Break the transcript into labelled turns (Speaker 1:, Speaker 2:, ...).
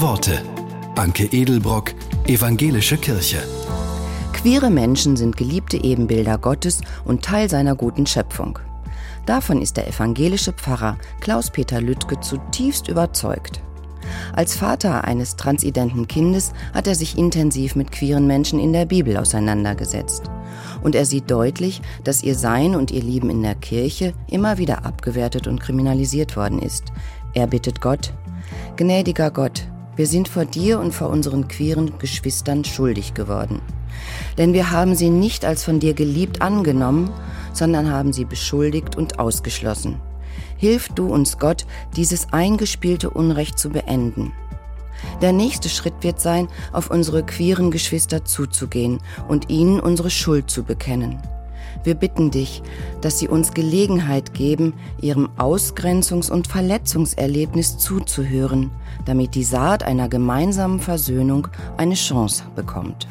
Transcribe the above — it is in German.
Speaker 1: Worte. Anke Edelbrock, Evangelische Kirche.
Speaker 2: Queere Menschen sind geliebte Ebenbilder Gottes und Teil seiner guten Schöpfung. Davon ist der evangelische Pfarrer Klaus-Peter Lüttke zutiefst überzeugt. Als Vater eines transidenten Kindes hat er sich intensiv mit queeren Menschen in der Bibel auseinandergesetzt. Und er sieht deutlich, dass ihr Sein und ihr Lieben in der Kirche immer wieder abgewertet und kriminalisiert worden ist. Er bittet Gott, Gnädiger Gott, wir sind vor dir und vor unseren queeren Geschwistern schuldig geworden. Denn wir haben sie nicht als von dir geliebt angenommen, sondern haben sie beschuldigt und ausgeschlossen. Hilf du uns, Gott, dieses eingespielte Unrecht zu beenden. Der nächste Schritt wird sein, auf unsere queeren Geschwister zuzugehen und ihnen unsere Schuld zu bekennen. Wir bitten dich, dass sie uns Gelegenheit geben, ihrem Ausgrenzungs- und Verletzungserlebnis zuzuhören, damit die Saat einer gemeinsamen Versöhnung eine Chance bekommt.